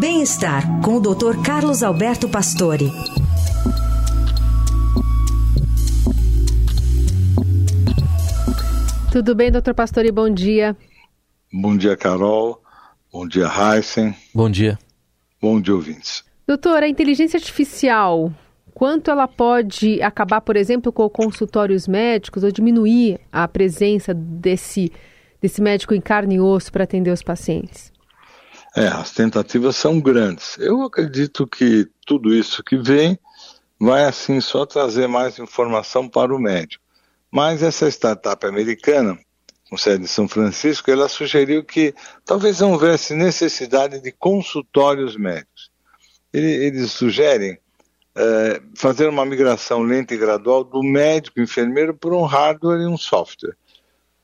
Bem-estar com o Dr. Carlos Alberto Pastore. Tudo bem, doutor Pastore? Bom dia. Bom dia, Carol. Bom dia, Heisen. Bom dia. Bom dia, ouvintes. Doutor, a inteligência artificial, quanto ela pode acabar, por exemplo, com consultórios médicos ou diminuir a presença desse, desse médico em carne e osso para atender os pacientes? É, as tentativas são grandes. Eu acredito que tudo isso que vem vai assim só trazer mais informação para o médico. Mas essa startup americana, com sede em São Francisco, ela sugeriu que talvez não houvesse necessidade de consultórios médicos. Eles sugerem é, fazer uma migração lenta e gradual do médico enfermeiro por um hardware e um software.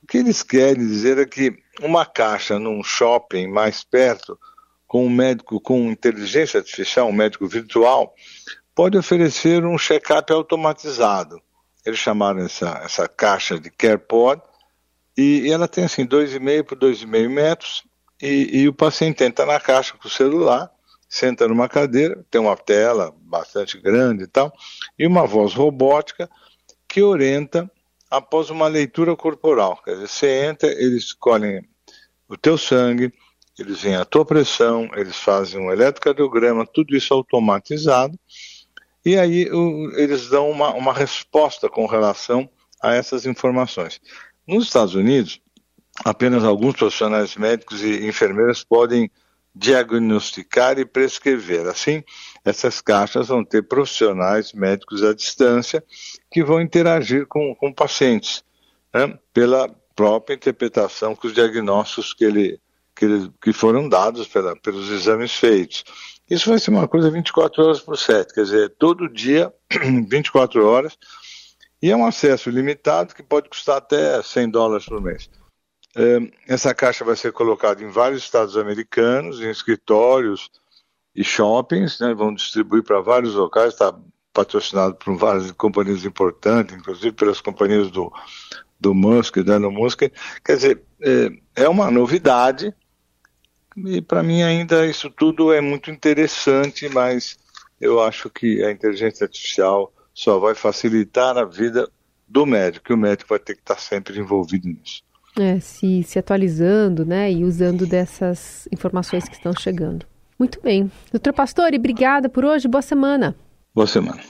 O que eles querem dizer é que uma caixa num shopping mais perto, com um médico com inteligência artificial, um médico virtual, pode oferecer um check-up automatizado. Eles chamaram essa, essa caixa de CarePod, e, e ela tem assim 2,5 por 2,5 metros, e, e o paciente entra na caixa com o celular, senta numa cadeira, tem uma tela bastante grande e tal, e uma voz robótica que orienta após uma leitura corporal. Quer dizer, você entra, eles escolhem o teu sangue, eles veem a tua pressão, eles fazem um eletrocardiograma, tudo isso automatizado, e aí o, eles dão uma, uma resposta com relação a essas informações. Nos Estados Unidos, apenas alguns profissionais médicos e enfermeiras podem diagnosticar e prescrever. Assim, essas caixas vão ter profissionais médicos à distância que vão interagir com, com pacientes né, pela própria interpretação com os diagnósticos que, ele, que, ele, que foram dados pela, pelos exames feitos. Isso vai ser uma coisa 24 horas por 7, quer dizer, todo dia, 24 horas, e é um acesso limitado que pode custar até 100 dólares por mês. Essa caixa vai ser colocada em vários estados americanos, em escritórios e shoppings, né, vão distribuir para vários locais, está patrocinado por várias companhias importantes, inclusive pelas companhias do, do Musk, da Elon Musk. Quer dizer, é, é uma novidade e para mim ainda isso tudo é muito interessante, mas eu acho que a inteligência artificial só vai facilitar a vida do médico, e o médico vai ter que estar sempre envolvido nisso. É, se, se atualizando, né, e usando dessas informações que estão chegando. Muito bem. Doutor Pastore, obrigada por hoje. Boa semana. Boa semana.